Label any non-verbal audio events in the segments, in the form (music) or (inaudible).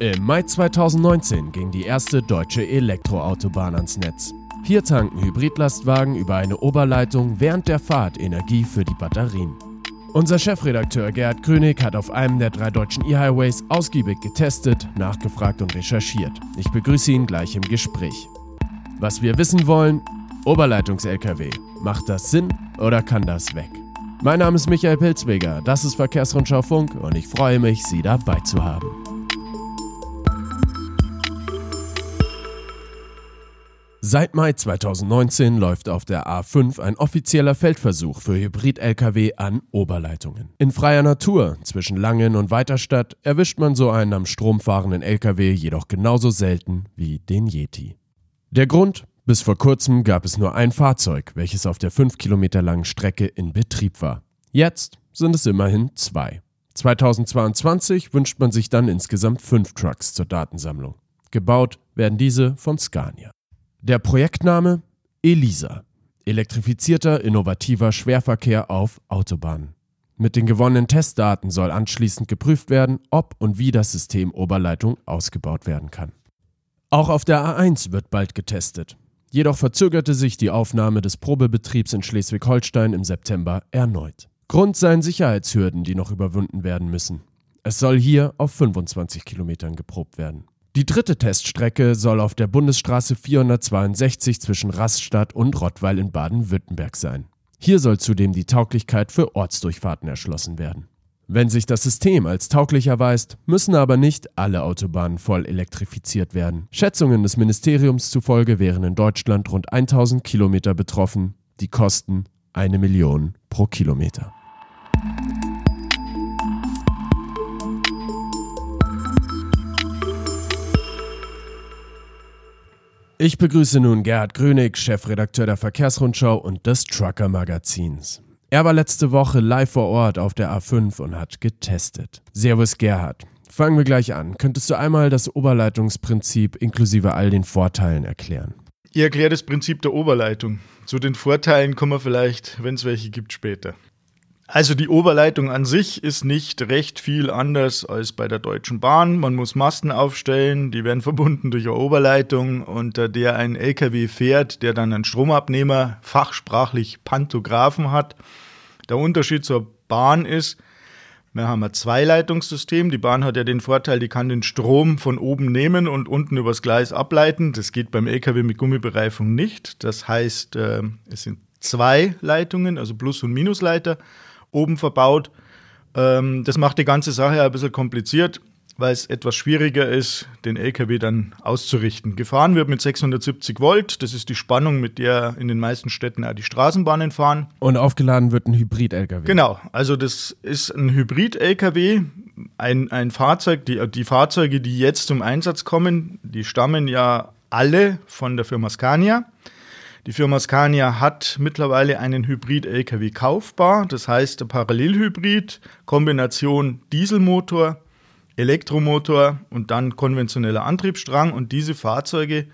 Im Mai 2019 ging die erste deutsche Elektroautobahn ans Netz. Hier tanken Hybridlastwagen über eine Oberleitung während der Fahrt Energie für die Batterien. Unser Chefredakteur Gerhard König hat auf einem der drei deutschen E-Highways ausgiebig getestet, nachgefragt und recherchiert. Ich begrüße ihn gleich im Gespräch. Was wir wissen wollen, Oberleitungs-LKW. Macht das Sinn oder kann das weg? Mein Name ist Michael Pilzweger, das ist Verkehrsrundschau Funk und ich freue mich, Sie dabei zu haben. Seit Mai 2019 läuft auf der A5 ein offizieller Feldversuch für Hybrid-Lkw an Oberleitungen. In freier Natur zwischen Langen und Weiterstadt erwischt man so einen am Strom fahrenden Lkw jedoch genauso selten wie den Yeti. Der Grund? Bis vor kurzem gab es nur ein Fahrzeug, welches auf der 5 Kilometer langen Strecke in Betrieb war. Jetzt sind es immerhin zwei. 2022 wünscht man sich dann insgesamt fünf Trucks zur Datensammlung. Gebaut werden diese von Scania. Der Projektname ELISA. Elektrifizierter, innovativer Schwerverkehr auf Autobahnen. Mit den gewonnenen Testdaten soll anschließend geprüft werden, ob und wie das System Oberleitung ausgebaut werden kann. Auch auf der A1 wird bald getestet. Jedoch verzögerte sich die Aufnahme des Probebetriebs in Schleswig-Holstein im September erneut. Grund seien Sicherheitshürden, die noch überwunden werden müssen. Es soll hier auf 25 Kilometern geprobt werden. Die dritte Teststrecke soll auf der Bundesstraße 462 zwischen Raststadt und Rottweil in Baden-Württemberg sein. Hier soll zudem die Tauglichkeit für Ortsdurchfahrten erschlossen werden. Wenn sich das System als tauglich erweist, müssen aber nicht alle Autobahnen voll elektrifiziert werden. Schätzungen des Ministeriums zufolge wären in Deutschland rund 1000 Kilometer betroffen, die kosten eine Million pro Kilometer. Ich begrüße nun Gerhard Grönig, Chefredakteur der Verkehrsrundschau und des Trucker Magazins. Er war letzte Woche live vor Ort auf der A5 und hat getestet. Servus Gerhard. Fangen wir gleich an. Könntest du einmal das Oberleitungsprinzip inklusive all den Vorteilen erklären? Ich erkläre das Prinzip der Oberleitung. Zu den Vorteilen kommen wir vielleicht, wenn es welche gibt, später. Also die Oberleitung an sich ist nicht recht viel anders als bei der Deutschen Bahn. Man muss Masten aufstellen, die werden verbunden durch eine Oberleitung, unter der ein LKW fährt, der dann einen Stromabnehmer, fachsprachlich Pantographen hat. Der Unterschied zur Bahn ist, wir haben ein Zweileitungssystem. Die Bahn hat ja den Vorteil, die kann den Strom von oben nehmen und unten übers Gleis ableiten. Das geht beim LKW mit Gummibereifung nicht. Das heißt, äh, es sind zwei Leitungen, also Plus- und Minusleiter oben verbaut. Ähm, das macht die ganze Sache ein bisschen kompliziert, weil es etwas schwieriger ist, den LKW dann auszurichten. Gefahren wird mit 670 Volt, das ist die Spannung, mit der in den meisten Städten auch die Straßenbahnen fahren. Und aufgeladen wird ein Hybrid-LKW. Genau, also das ist ein Hybrid-LKW, ein, ein Fahrzeug, die, die Fahrzeuge, die jetzt zum Einsatz kommen, die stammen ja alle von der Firma Scania. Die Firma Scania hat mittlerweile einen Hybrid-LKW kaufbar, das heißt Parallelhybrid, Kombination Dieselmotor, Elektromotor und dann konventioneller Antriebsstrang. Und diese Fahrzeuge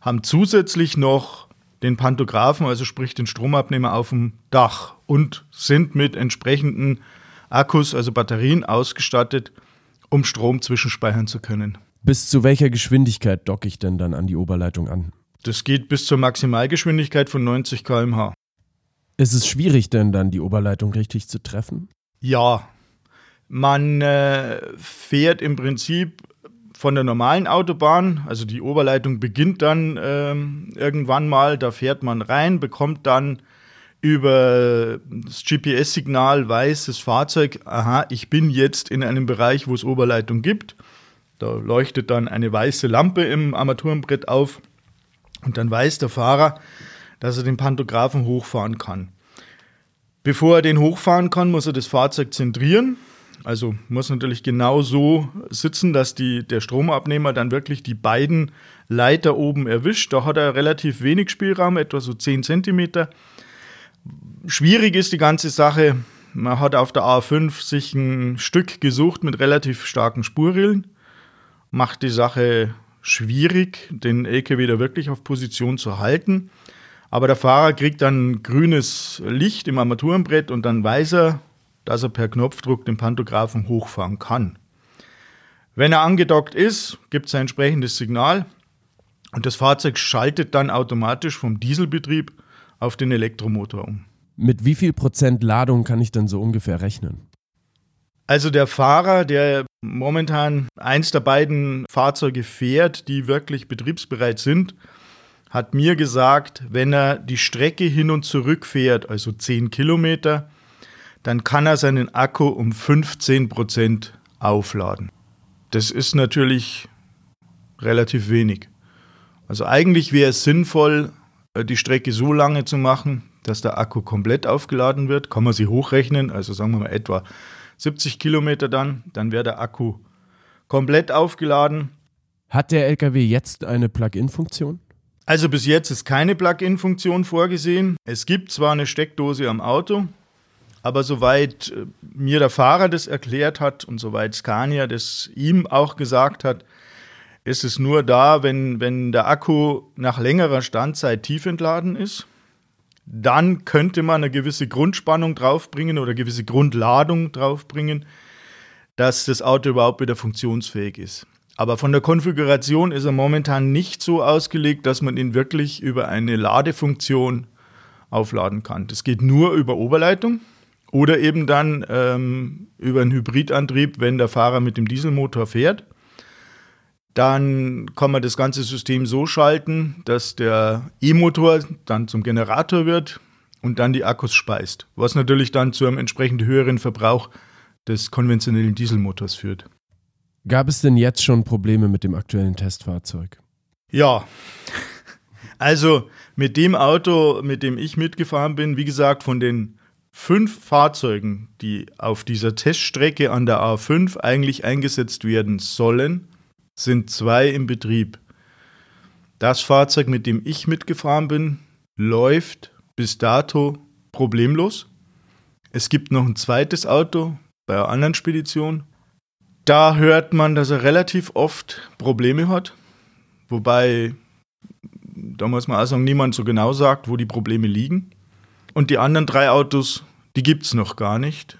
haben zusätzlich noch den Pantographen, also sprich den Stromabnehmer auf dem Dach und sind mit entsprechenden Akkus, also Batterien ausgestattet, um Strom zwischenspeichern zu können. Bis zu welcher Geschwindigkeit docke ich denn dann an die Oberleitung an? Das geht bis zur Maximalgeschwindigkeit von 90 km/h. Ist es schwierig denn dann, die Oberleitung richtig zu treffen? Ja. Man äh, fährt im Prinzip von der normalen Autobahn, also die Oberleitung beginnt dann äh, irgendwann mal, da fährt man rein, bekommt dann über das GPS-Signal weiß das Fahrzeug, aha, ich bin jetzt in einem Bereich, wo es Oberleitung gibt. Da leuchtet dann eine weiße Lampe im Armaturenbrett auf und dann weiß der Fahrer, dass er den Pantographen hochfahren kann. Bevor er den hochfahren kann, muss er das Fahrzeug zentrieren. Also muss natürlich genau so sitzen, dass die, der Stromabnehmer dann wirklich die beiden Leiter oben erwischt. Da hat er relativ wenig Spielraum, etwa so 10 cm. Schwierig ist die ganze Sache. Man hat auf der A5 sich ein Stück gesucht mit relativ starken Spurrillen. Macht die Sache schwierig, den LKW da wirklich auf Position zu halten. Aber der Fahrer kriegt dann grünes Licht im Armaturenbrett und dann weiß er, dass er per Knopfdruck den Pantographen hochfahren kann. Wenn er angedockt ist, gibt es ein entsprechendes Signal und das Fahrzeug schaltet dann automatisch vom Dieselbetrieb auf den Elektromotor um. Mit wie viel Prozent Ladung kann ich denn so ungefähr rechnen? Also der Fahrer, der momentan eins der beiden Fahrzeuge fährt, die wirklich betriebsbereit sind, hat mir gesagt, wenn er die Strecke hin und zurück fährt, also 10 Kilometer, dann kann er seinen Akku um 15 Prozent aufladen. Das ist natürlich relativ wenig. Also eigentlich wäre es sinnvoll, äh, die Strecke so lange zu machen, dass der Akku komplett aufgeladen wird. Kann man sie hochrechnen, also sagen wir mal etwa 70 Kilometer dann, dann wäre der Akku komplett aufgeladen. Hat der LKW jetzt eine Plug-in-Funktion? Also bis jetzt ist keine Plug-in-Funktion vorgesehen. Es gibt zwar eine Steckdose am Auto, aber soweit äh, mir der Fahrer das erklärt hat und soweit Scania das ihm auch gesagt hat, ist es nur da, wenn, wenn der Akku nach längerer Standzeit tief entladen ist. Dann könnte man eine gewisse Grundspannung draufbringen oder gewisse Grundladung draufbringen, dass das Auto überhaupt wieder funktionsfähig ist. Aber von der Konfiguration ist er momentan nicht so ausgelegt, dass man ihn wirklich über eine Ladefunktion aufladen kann. Das geht nur über Oberleitung oder eben dann ähm, über einen Hybridantrieb, wenn der Fahrer mit dem Dieselmotor fährt. Dann kann man das ganze System so schalten, dass der E-Motor dann zum Generator wird und dann die Akkus speist, was natürlich dann zu einem entsprechend höheren Verbrauch des konventionellen Dieselmotors führt. Gab es denn jetzt schon Probleme mit dem aktuellen Testfahrzeug? Ja. (laughs) Also mit dem Auto, mit dem ich mitgefahren bin, wie gesagt, von den fünf Fahrzeugen, die auf dieser Teststrecke an der A5 eigentlich eingesetzt werden sollen, sind zwei im Betrieb. Das Fahrzeug, mit dem ich mitgefahren bin, läuft bis dato problemlos. Es gibt noch ein zweites Auto bei einer anderen Spedition. Da hört man, dass er relativ oft Probleme hat. Wobei, da muss man auch sagen, niemand so genau sagt, wo die Probleme liegen. Und die anderen drei Autos, die gibt es noch gar nicht.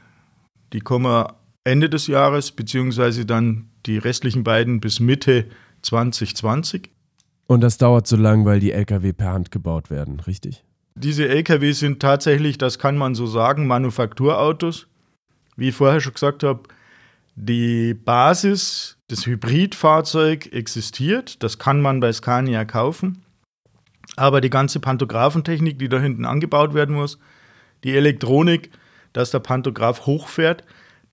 Die kommen Ende des Jahres, beziehungsweise dann die restlichen beiden bis Mitte 2020. Und das dauert so lang, weil die Lkw per Hand gebaut werden, richtig? Diese Lkw sind tatsächlich, das kann man so sagen, Manufakturautos. Wie ich vorher schon gesagt habe, die Basis des Hybridfahrzeug existiert. Das kann man bei Scania kaufen. Aber die ganze Pantographentechnik, die da hinten angebaut werden muss, die Elektronik, dass der Pantograph hochfährt,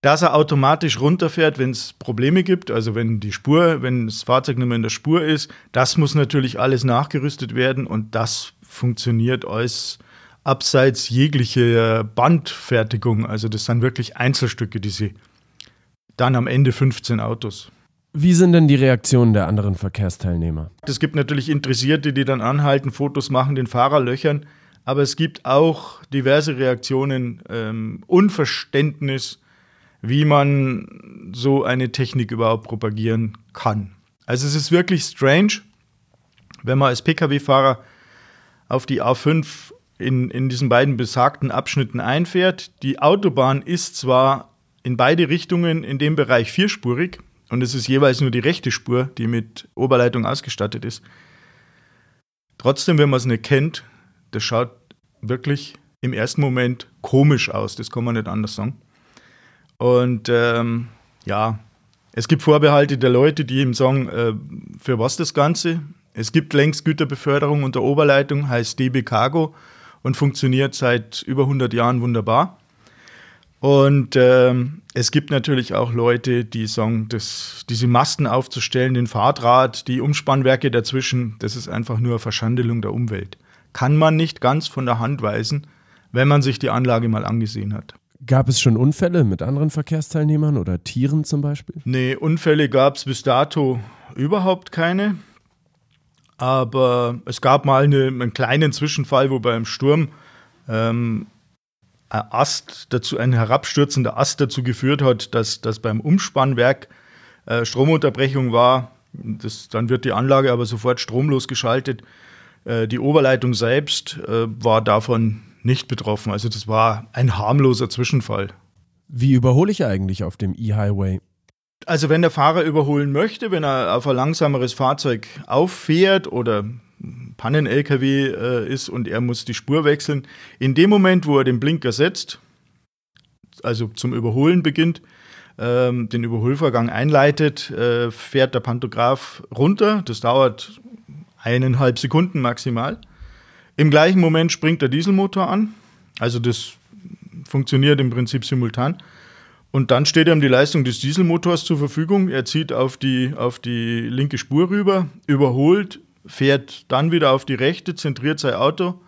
dass er automatisch runterfährt, wenn es Probleme gibt, also wenn die Spur, wenn das Fahrzeug nicht mehr in der Spur ist, das muss natürlich alles nachgerüstet werden und das funktioniert als abseits jeglicher Bandfertigung. Also das sind wirklich Einzelstücke, diese dann am Ende 15 Autos. Wie sind denn die Reaktionen der anderen Verkehrsteilnehmer? Es gibt natürlich Interessierte, die dann anhalten, Fotos machen, den Fahrer löchern, aber es gibt auch diverse Reaktionen, ähm, Unverständnis, wie man so eine Technik überhaupt propagieren kann. Also es ist wirklich strange, wenn man als Pkw-Fahrer auf die A5 in, in diesen beiden besagten Abschnitten einfährt. Die Autobahn ist zwar in beide Richtungen in dem Bereich vierspurig und es ist jeweils nur die rechte Spur, die mit Oberleitung ausgestattet ist. Trotzdem, wenn man es nicht kennt, das schaut wirklich im ersten Moment komisch aus, das kann man nicht anders sagen. Und ähm, ja, es gibt Vorbehalte der Leute, die ihm sagen, äh, für was das Ganze. Es gibt längst Güterbeförderung unter Oberleitung, heißt DB Cargo und funktioniert seit über 100 Jahren wunderbar. Und ähm, es gibt natürlich auch Leute, die sagen, dass diese Masten aufzustellen, den Fahrdraht, die Umspannwerke dazwischen, das ist einfach nur eine Verschandelung der Umwelt. Kann man nicht ganz von der Hand weisen, wenn man sich die Anlage mal angesehen hat. Gab es schon Unfälle mit anderen Verkehrsteilnehmern oder Tieren zum Beispiel? Nee, Unfälle gab es bis dato überhaupt keine. Aber es gab mal eine, einen kleinen Zwischenfall, wo beim Sturm ähm, ein Ast dazu, ein herabstürzender Ast dazu geführt hat, dass, dass beim Umspannwerk äh, Stromunterbrechung war. Das, dann wird die Anlage aber sofort stromlos geschaltet. Äh, die Oberleitung selbst äh, war davon nicht betroffen. Also das war ein harmloser Zwischenfall. Wie überhole ich eigentlich auf dem E-Highway? Also wenn der Fahrer überholen möchte, wenn er auf ein langsameres Fahrzeug auffährt oder Pannen-LKW äh, ist und er muss die Spur wechseln, in dem Moment, wo er den Blinker setzt, also zum Überholen beginnt, ähm, den Überholvorgang einleitet, äh, fährt der Pantograph runter. Das dauert eineinhalb Sekunden maximal. Im gleichen Moment springt der Dieselmotor an. Also das funktioniert im Prinzip simultan. Und dann steht ihm die Leistung des Dieselmotors zur Verfügung. Er zieht auf die, auf die linke Spur rüber, überholt, fährt dann wieder auf die rechte, zentriert sein Auto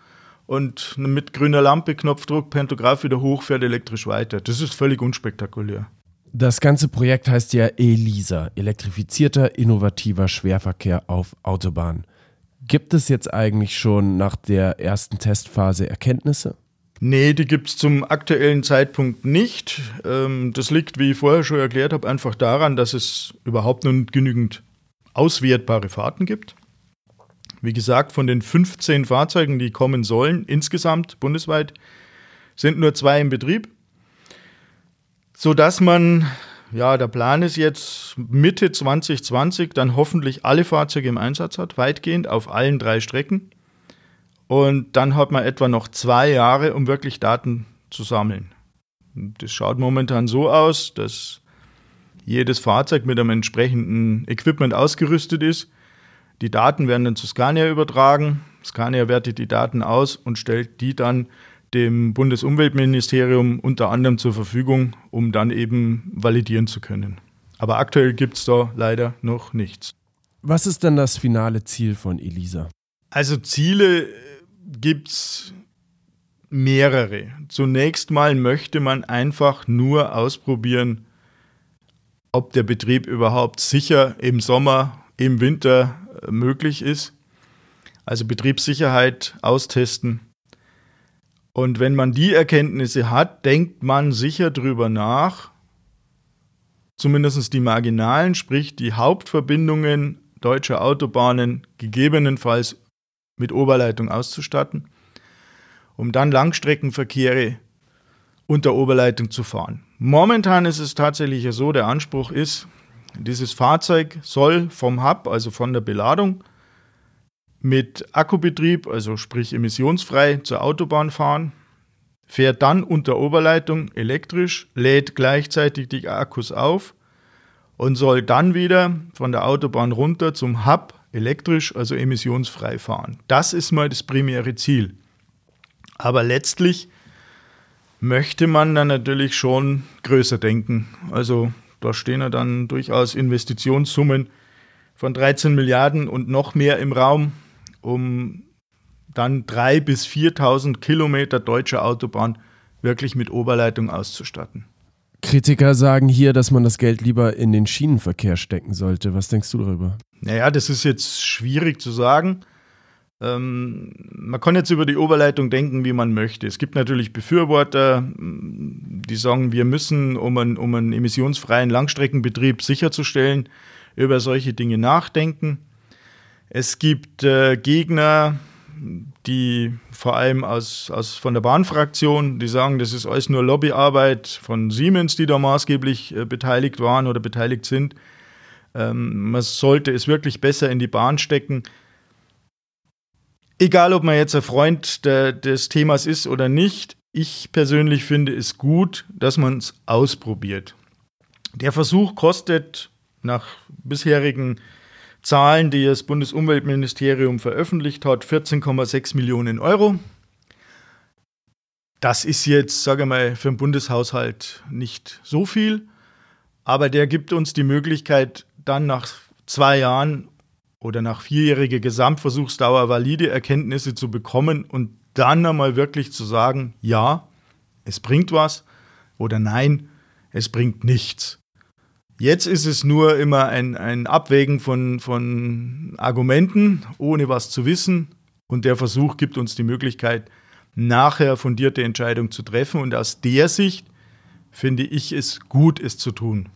und mit grüner Lampe, Knopfdruck, Pantograph wieder hoch, fährt elektrisch weiter. Das ist völlig unspektakulär. Das ganze Projekt heißt ja ELISA, elektrifizierter, innovativer Schwerverkehr auf Autobahnen. Gibt es jetzt eigentlich schon nach der ersten Testphase Erkenntnisse? Nee, die gibt es zum aktuellen Zeitpunkt nicht. Ähm, das liegt, wie ich vorher schon erklärt habe, einfach daran, dass es überhaupt nicht genügend auswertbare Fahrten gibt. Wie gesagt, von den 15 Fahrzeugen, die kommen sollen, insgesamt bundesweit, sind nur zwei in Betrieb. Sodass man, ja, der Plan ist jetzt Mitte 2020 dann hoffentlich alle Fahrzeuge im Einsatz hat, weitgehend auf allen drei Strecken. Und dann hat man etwa noch zwei Jahre, um wirklich Daten zu sammeln. Das schaut momentan so aus, dass jedes Fahrzeug mit einem entsprechenden Equipment ausgerüstet ist. Die Daten werden dann zu Scania übertragen. Scania wertet die Daten aus und stellt die dann dem Bundesumweltministerium unter anderem zur Verfügung, um dann eben validieren zu können. Aber aktuell gibt es da leider noch nichts. Was ist denn das finale Ziel von ELISA? Also Ziele gibt es mehrere. Zunächst mal möchte man einfach nur ausprobieren, ob der Betrieb überhaupt sicher im Sommer, im Winter äh, möglich ist. Also Betriebssicherheit austesten. Und wenn man die Erkenntnisse hat, denkt man sicher drüber nach, zumindest die marginalen, sprich die Hauptverbindungen deutscher Autobahnen gegebenenfalls mit Oberleitung auszustatten, um dann Langstreckenverkehre unter Oberleitung zu fahren. Momentan ist es tatsächlich so, der Anspruch ist, dieses Fahrzeug soll vom Hub, also von der Beladung, mit Akkubetrieb, also sprich emissionsfrei zur Autobahn fahren, fährt dann unter Oberleitung elektrisch, lädt gleichzeitig die Akkus auf und soll dann wieder von der Autobahn runter zum Hub elektrisch, also emissionsfrei fahren. Das ist mal das primäre Ziel. Aber letztlich möchte man dann natürlich schon größer denken. Also da stehen ja dann durchaus Investitionssummen von 13 Milliarden und noch mehr im Raum um dann 3.000 bis 4.000 Kilometer deutsche Autobahn wirklich mit Oberleitung auszustatten. Kritiker sagen hier, dass man das Geld lieber in den Schienenverkehr stecken sollte. Was denkst du darüber? Naja, das ist jetzt schwierig zu sagen. Ähm, man kann jetzt über die Oberleitung denken, wie man möchte. Es gibt natürlich Befürworter, die sagen, wir müssen, um einen, um einen emissionsfreien Langstreckenbetrieb sicherzustellen, über solche Dinge nachdenken. Es gibt äh, Gegner, die vor allem aus, aus von der Bahnfraktion, die sagen, das ist alles nur Lobbyarbeit von Siemens, die da maßgeblich äh, beteiligt waren oder beteiligt sind. Ähm, man sollte es wirklich besser in die Bahn stecken. Egal, ob man jetzt ein Freund der, des Themas ist oder nicht, ich persönlich finde es gut, dass man es ausprobiert. Der Versuch kostet nach bisherigen Zahlen, die das Bundesumweltministerium veröffentlicht hat, 14,6 Millionen Euro. Das ist jetzt, sage ich mal, für den Bundeshaushalt nicht so viel, aber der gibt uns die Möglichkeit, dann nach zwei Jahren oder nach vierjähriger Gesamtversuchsdauer valide Erkenntnisse zu bekommen und dann einmal wirklich zu sagen, ja, es bringt was oder nein, es bringt nichts. Jetzt ist es nur immer ein, ein Abwägen von, von Argumenten, ohne was zu wissen. Und der Versuch gibt uns die Möglichkeit, nachher fundierte Entscheidungen zu treffen. Und aus der Sicht finde ich es gut, es zu tun.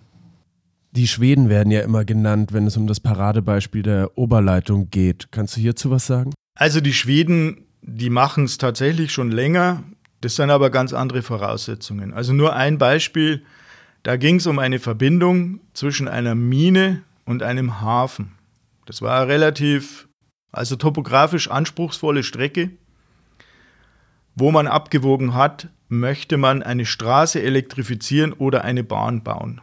Die Schweden werden ja immer genannt, wenn es um das Paradebeispiel der Oberleitung geht. Kannst du hierzu was sagen? Also die Schweden, die machen es tatsächlich schon länger. Das sind aber ganz andere Voraussetzungen. Also nur ein Beispiel. Da ging es um eine Verbindung zwischen einer Mine und einem Hafen. Das war eine relativ, also topografisch anspruchsvolle Strecke, wo man abgewogen hat, möchte man eine Straße elektrifizieren oder eine Bahn bauen.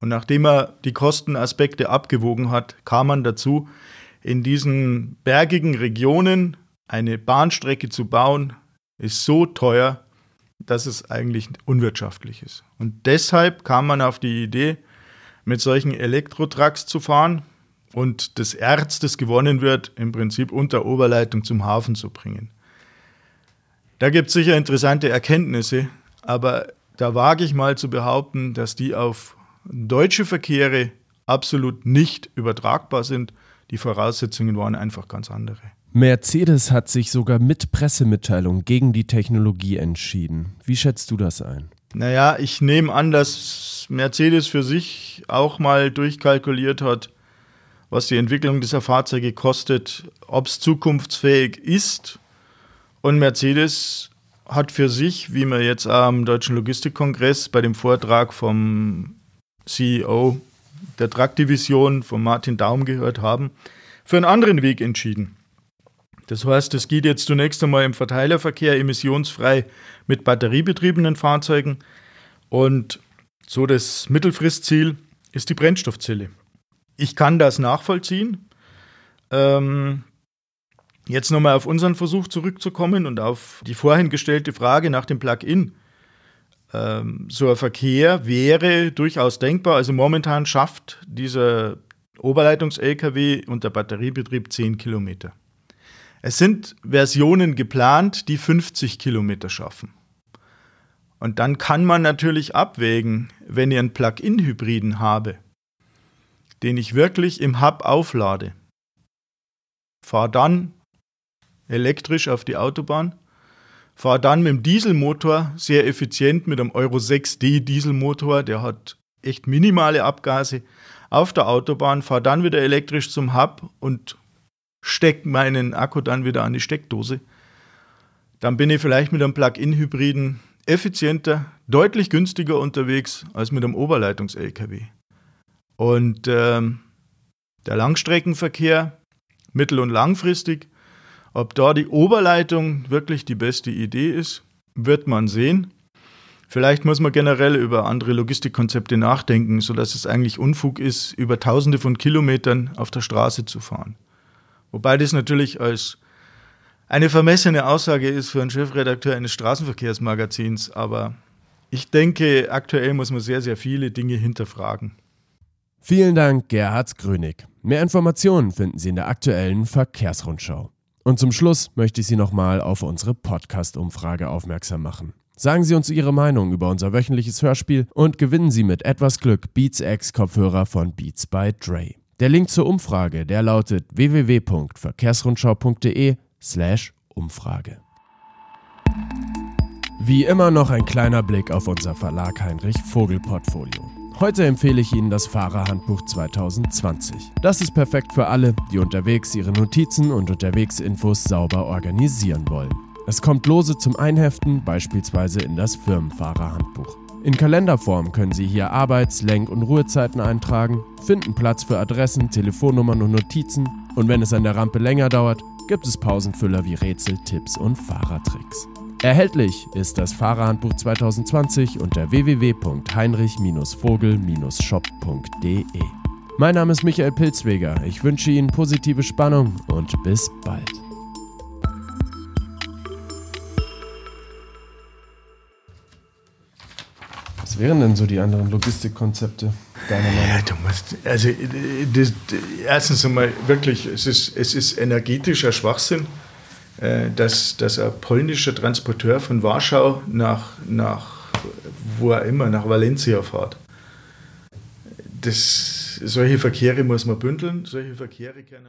Und nachdem er die Kostenaspekte abgewogen hat, kam man dazu, in diesen bergigen Regionen eine Bahnstrecke zu bauen, ist so teuer, dass es eigentlich unwirtschaftlich ist. Und deshalb kam man auf die Idee, mit solchen Elektrotrucks zu fahren und das Erz, das gewonnen wird, im Prinzip unter Oberleitung zum Hafen zu bringen. Da gibt es sicher interessante Erkenntnisse, aber da wage ich mal zu behaupten, dass die auf deutsche Verkehre absolut nicht übertragbar sind. Die Voraussetzungen waren einfach ganz andere. Mercedes hat sich sogar mit Pressemitteilung gegen die Technologie entschieden. Wie schätzt du das ein? Naja, ich nehme an, dass Mercedes für sich auch mal durchkalkuliert hat, was die Entwicklung dieser Fahrzeuge kostet, ob es zukunftsfähig ist. Und Mercedes hat für sich, wie wir jetzt am Deutschen Logistikkongress bei dem Vortrag vom CEO der Truck-Division, von Martin Daum gehört haben, für einen anderen Weg entschieden. Das heißt, es geht jetzt zunächst einmal im Verteilerverkehr emissionsfrei mit batteriebetriebenen Fahrzeugen und so das Mittelfristziel ist die Brennstoffzelle. Ich kann das nachvollziehen. Ähm, jetzt nochmal auf unseren Versuch zurückzukommen und auf die vorhin gestellte Frage nach dem Plug-in. Ähm, so ein Verkehr wäre durchaus denkbar. Also momentan schafft dieser Oberleitungs-LKW unter Batteriebetrieb 10 Kilometer. Es sind Versionen geplant, die 50 Kilometer schaffen. Und dann kann man natürlich abwägen, wenn ich einen Plug-in-Hybriden habe, den ich wirklich im Hub auflade, fahre dann elektrisch auf die Autobahn, fahre dann mit dem Dieselmotor sehr effizient mit einem Euro 6D Dieselmotor, der hat echt minimale Abgase auf der Autobahn, fahre dann wieder elektrisch zum Hub und stecke meinen Akku dann wieder an die Steckdose. Dann bin ich vielleicht mit einem Plug-in-Hybriden effizienter, deutlich günstiger unterwegs als mit einem Oberleitungs-LKW. Und ähm, der Langstreckenverkehr, mittel- und langfristig, ob da die Oberleitung wirklich die beste Idee ist, wird man sehen. Vielleicht muss man generell über andere Logistikkonzepte nachdenken, sodass es eigentlich Unfug ist, über Tausende von Kilometern auf der Straße zu fahren. Wobei das natürlich als eine vermessene Aussage ist für einen Chefredakteur eines Straßenverkehrsmagazins, aber ich denke, aktuell muss man sehr, sehr viele Dinge hinterfragen. Vielen Dank, Gerhard Grönig. Mehr Informationen finden Sie in der aktuellen Verkehrsrundschau. Und zum Schluss möchte ich Sie nochmal auf unsere Podcast-Umfrage aufmerksam machen. Sagen Sie uns Ihre Meinung über unser wöchentliches Hörspiel und gewinnen Sie mit etwas Glück Beats X Kopfhörer von Beats by Dre. Der Link zur Umfrage, der lautet www.verkehrsrundschau.de/slash Umfrage. Wie immer noch ein kleiner Blick auf unser Verlag Heinrich Vogel Portfolio. Heute empfehle ich Ihnen das Fahrerhandbuch 2020. Das ist perfekt für alle, die unterwegs ihre Notizen und Unterwegsinfos sauber organisieren wollen. Es kommt lose zum Einheften, beispielsweise in das Firmenfahrerhandbuch. In Kalenderform können Sie hier Arbeits-, Lenk- und Ruhezeiten eintragen, finden Platz für Adressen, Telefonnummern und Notizen und wenn es an der Rampe länger dauert, gibt es Pausenfüller wie Rätsel, Tipps und Fahrertricks. Erhältlich ist das Fahrerhandbuch 2020 unter www.heinrich-vogel-shop.de. Mein Name ist Michael Pilzweger. Ich wünsche Ihnen positive Spannung und bis bald. Wären denn so die anderen Logistikkonzepte deiner Meinung? Ja, du musst, also das, erstens einmal wirklich, es ist, es ist energetischer Schwachsinn, äh, dass, dass ein polnischer Transporteur von Warschau nach, nach wo er immer, nach Valencia fährt. Das, solche Verkehre muss man bündeln, solche Verkehre können